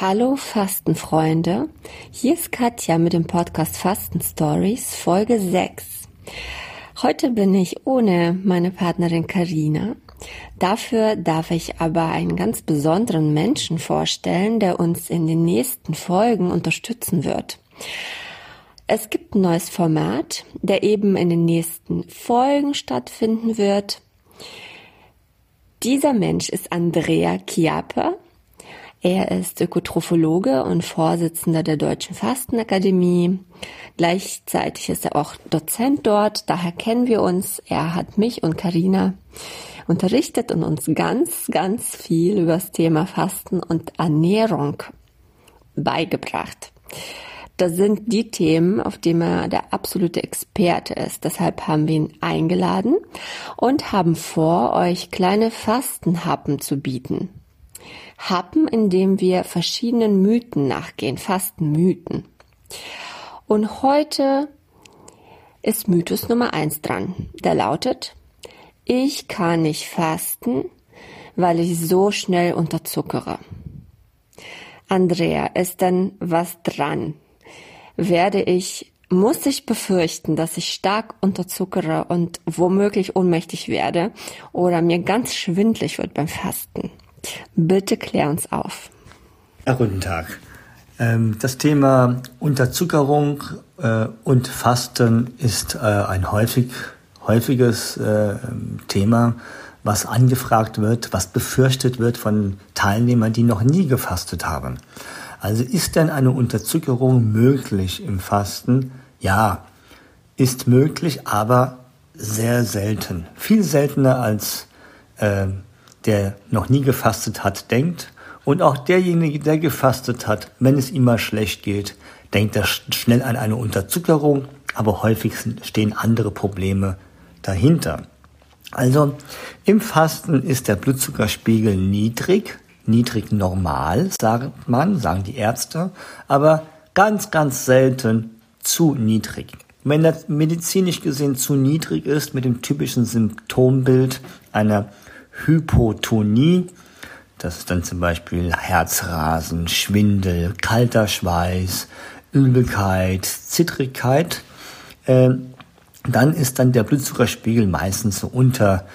Hallo Fastenfreunde, hier ist Katja mit dem Podcast Fasten Stories Folge 6. Heute bin ich ohne meine Partnerin Karina. Dafür darf ich aber einen ganz besonderen Menschen vorstellen, der uns in den nächsten Folgen unterstützen wird. Es gibt ein neues Format, der eben in den nächsten Folgen stattfinden wird. Dieser Mensch ist Andrea Chiappe. Er ist Ökotrophologe und Vorsitzender der Deutschen Fastenakademie. Gleichzeitig ist er auch Dozent dort, daher kennen wir uns. Er hat mich und Karina unterrichtet und uns ganz, ganz viel über das Thema Fasten und Ernährung beigebracht. Das sind die Themen, auf denen er der absolute Experte ist. Deshalb haben wir ihn eingeladen und haben vor, euch kleine Fastenhappen zu bieten. Happen, indem wir verschiedenen Mythen nachgehen, Fastenmythen. Und heute ist Mythos Nummer eins dran. Der lautet, ich kann nicht fasten, weil ich so schnell unterzuckere. Andrea, ist denn was dran? Werde ich, muss ich befürchten, dass ich stark unterzuckere und womöglich ohnmächtig werde oder mir ganz schwindlig wird beim Fasten? Bitte klär uns auf. Ja, guten Tag. Ähm, das Thema Unterzuckerung äh, und Fasten ist äh, ein häufig, häufiges äh, Thema, was angefragt wird, was befürchtet wird von Teilnehmern, die noch nie gefastet haben. Also ist denn eine Unterzuckerung möglich im Fasten? Ja, ist möglich, aber sehr selten. Viel seltener als äh, der noch nie gefastet hat, denkt. Und auch derjenige, der gefastet hat, wenn es ihm mal schlecht geht, denkt er schnell an eine Unterzuckerung, aber häufig stehen andere Probleme dahinter. Also im Fasten ist der Blutzuckerspiegel niedrig, niedrig normal, sagt man, sagen die Ärzte, aber ganz, ganz selten zu niedrig. Wenn das medizinisch gesehen zu niedrig ist, mit dem typischen Symptombild einer Hypotonie. Das ist dann zum Beispiel Herzrasen, Schwindel, kalter Schweiß, Übelkeit, Zittrigkeit. Äh, dann ist dann der Blutzuckerspiegel meistens so unter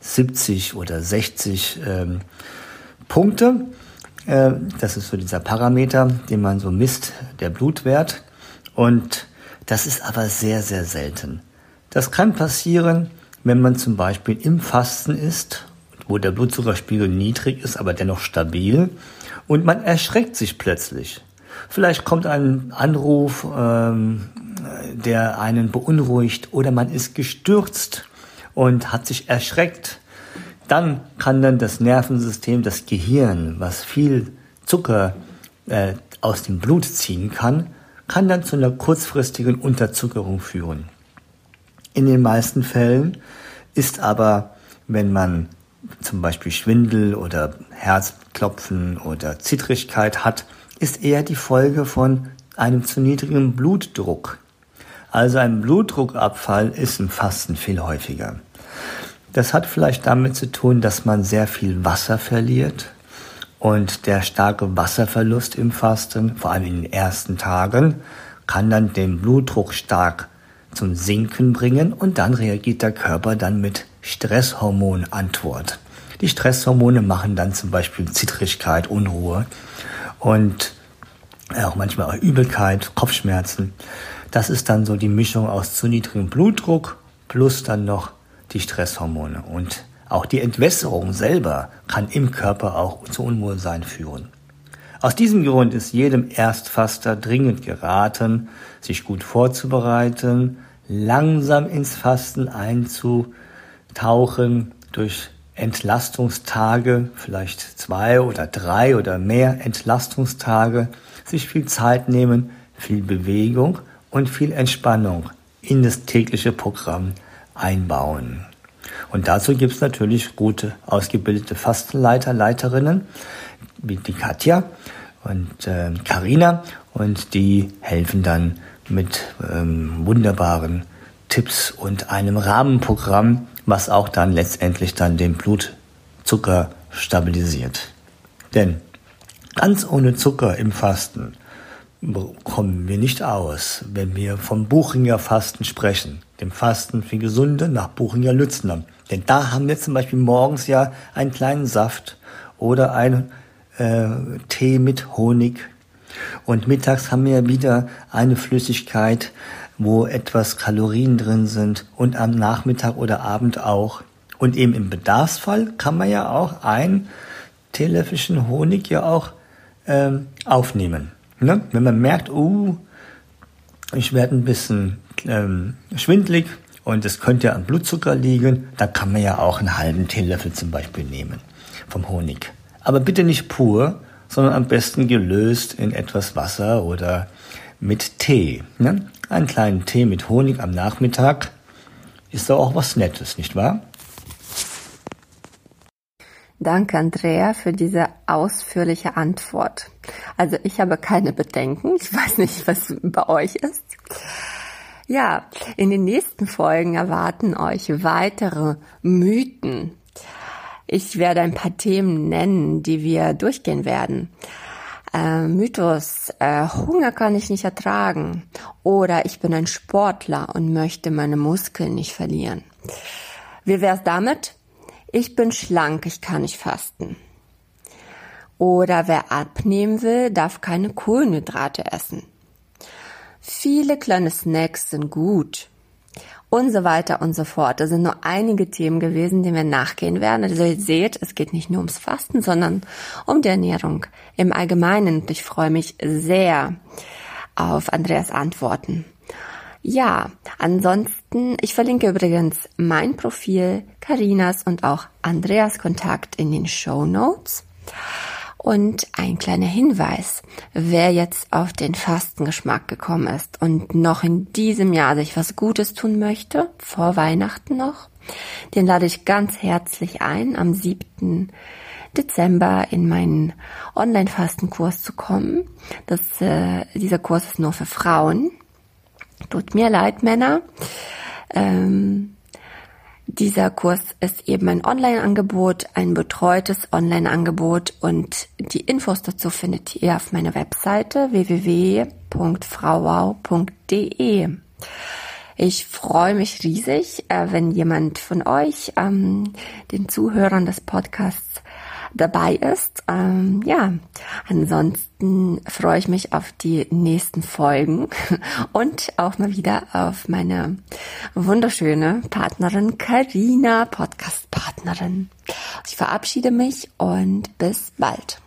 70 oder 60 ähm, Punkte. Äh, das ist so dieser Parameter, den man so misst, der Blutwert. Und das ist aber sehr, sehr selten. Das kann passieren, wenn man zum Beispiel im Fasten ist wo der Blutzuckerspiegel niedrig ist, aber dennoch stabil. Und man erschreckt sich plötzlich. Vielleicht kommt ein Anruf, ähm, der einen beunruhigt oder man ist gestürzt und hat sich erschreckt. Dann kann dann das Nervensystem, das Gehirn, was viel Zucker äh, aus dem Blut ziehen kann, kann dann zu einer kurzfristigen Unterzuckerung führen. In den meisten Fällen ist aber, wenn man zum Beispiel Schwindel oder Herzklopfen oder Zittrigkeit hat, ist eher die Folge von einem zu niedrigen Blutdruck. Also ein Blutdruckabfall ist im Fasten viel häufiger. Das hat vielleicht damit zu tun, dass man sehr viel Wasser verliert und der starke Wasserverlust im Fasten, vor allem in den ersten Tagen, kann dann den Blutdruck stark zum Sinken bringen und dann reagiert der Körper dann mit Stresshormonantwort. Die Stresshormone machen dann zum Beispiel Zittrigkeit, Unruhe und auch manchmal auch Übelkeit, Kopfschmerzen. Das ist dann so die Mischung aus zu niedrigem Blutdruck plus dann noch die Stresshormone. Und auch die Entwässerung selber kann im Körper auch zu Unwohlsein führen. Aus diesem Grund ist jedem Erstfaster dringend geraten, sich gut vorzubereiten, langsam ins Fasten einzutauchen durch Entlastungstage, vielleicht zwei oder drei oder mehr Entlastungstage, sich viel Zeit nehmen, viel Bewegung und viel Entspannung in das tägliche Programm einbauen. Und dazu gibt es natürlich gute, ausgebildete Fastenleiter, Leiterinnen, wie die Katja und Karina, äh, und die helfen dann mit ähm, wunderbaren Tipps und einem Rahmenprogramm, was auch dann letztendlich dann den Blutzucker stabilisiert. Denn Ganz ohne Zucker im Fasten kommen wir nicht aus, wenn wir vom Buchinger Fasten sprechen, dem Fasten für Gesunde nach Buchinger Lützner. Denn da haben wir zum Beispiel morgens ja einen kleinen Saft oder einen äh, Tee mit Honig. Und mittags haben wir wieder eine Flüssigkeit, wo etwas Kalorien drin sind und am Nachmittag oder Abend auch. Und eben im Bedarfsfall kann man ja auch ein Teelöffelchen Honig ja auch ähm, aufnehmen. Ne? Wenn man merkt, uh, ich werde ein bisschen ähm, schwindlig und es könnte an Blutzucker liegen, dann kann man ja auch einen halben Teelöffel zum Beispiel nehmen vom Honig. Aber bitte nicht pur, sondern am besten gelöst in etwas Wasser oder mit Tee. Ne? Einen kleinen Tee mit Honig am Nachmittag ist doch auch was Nettes, nicht wahr? Danke, Andrea, für diese ausführliche Antwort. Also ich habe keine Bedenken. Ich weiß nicht, was bei euch ist. Ja, in den nächsten Folgen erwarten euch weitere Mythen. Ich werde ein paar Themen nennen, die wir durchgehen werden. Äh, Mythos, äh, Hunger kann ich nicht ertragen. Oder ich bin ein Sportler und möchte meine Muskeln nicht verlieren. Wie wär's damit? Ich bin schlank, ich kann nicht fasten. Oder wer abnehmen will, darf keine Kohlenhydrate essen. Viele kleine Snacks sind gut. Und so weiter und so fort. Das sind nur einige Themen gewesen, denen wir nachgehen werden. Also ihr seht, es geht nicht nur ums Fasten, sondern um die Ernährung im Allgemeinen. Und ich freue mich sehr auf Andreas Antworten. Ja, ansonsten, ich verlinke übrigens mein Profil, Karinas und auch Andreas Kontakt in den Show Notes. Und ein kleiner Hinweis, wer jetzt auf den Fastengeschmack gekommen ist und noch in diesem Jahr sich was Gutes tun möchte, vor Weihnachten noch, den lade ich ganz herzlich ein, am 7. Dezember in meinen Online-Fastenkurs zu kommen. Das, äh, dieser Kurs ist nur für Frauen. Tut mir leid, Männer. Ähm, dieser Kurs ist eben ein Online-Angebot, ein betreutes Online-Angebot und die Infos dazu findet ihr auf meiner Webseite www.frauwau.de. Ich freue mich riesig, äh, wenn jemand von euch, ähm, den Zuhörern des Podcasts, dabei ist. Ähm, ja, ansonsten freue ich mich auf die nächsten Folgen und auch mal wieder auf meine wunderschöne Partnerin Karina, Podcast-Partnerin. Ich verabschiede mich und bis bald.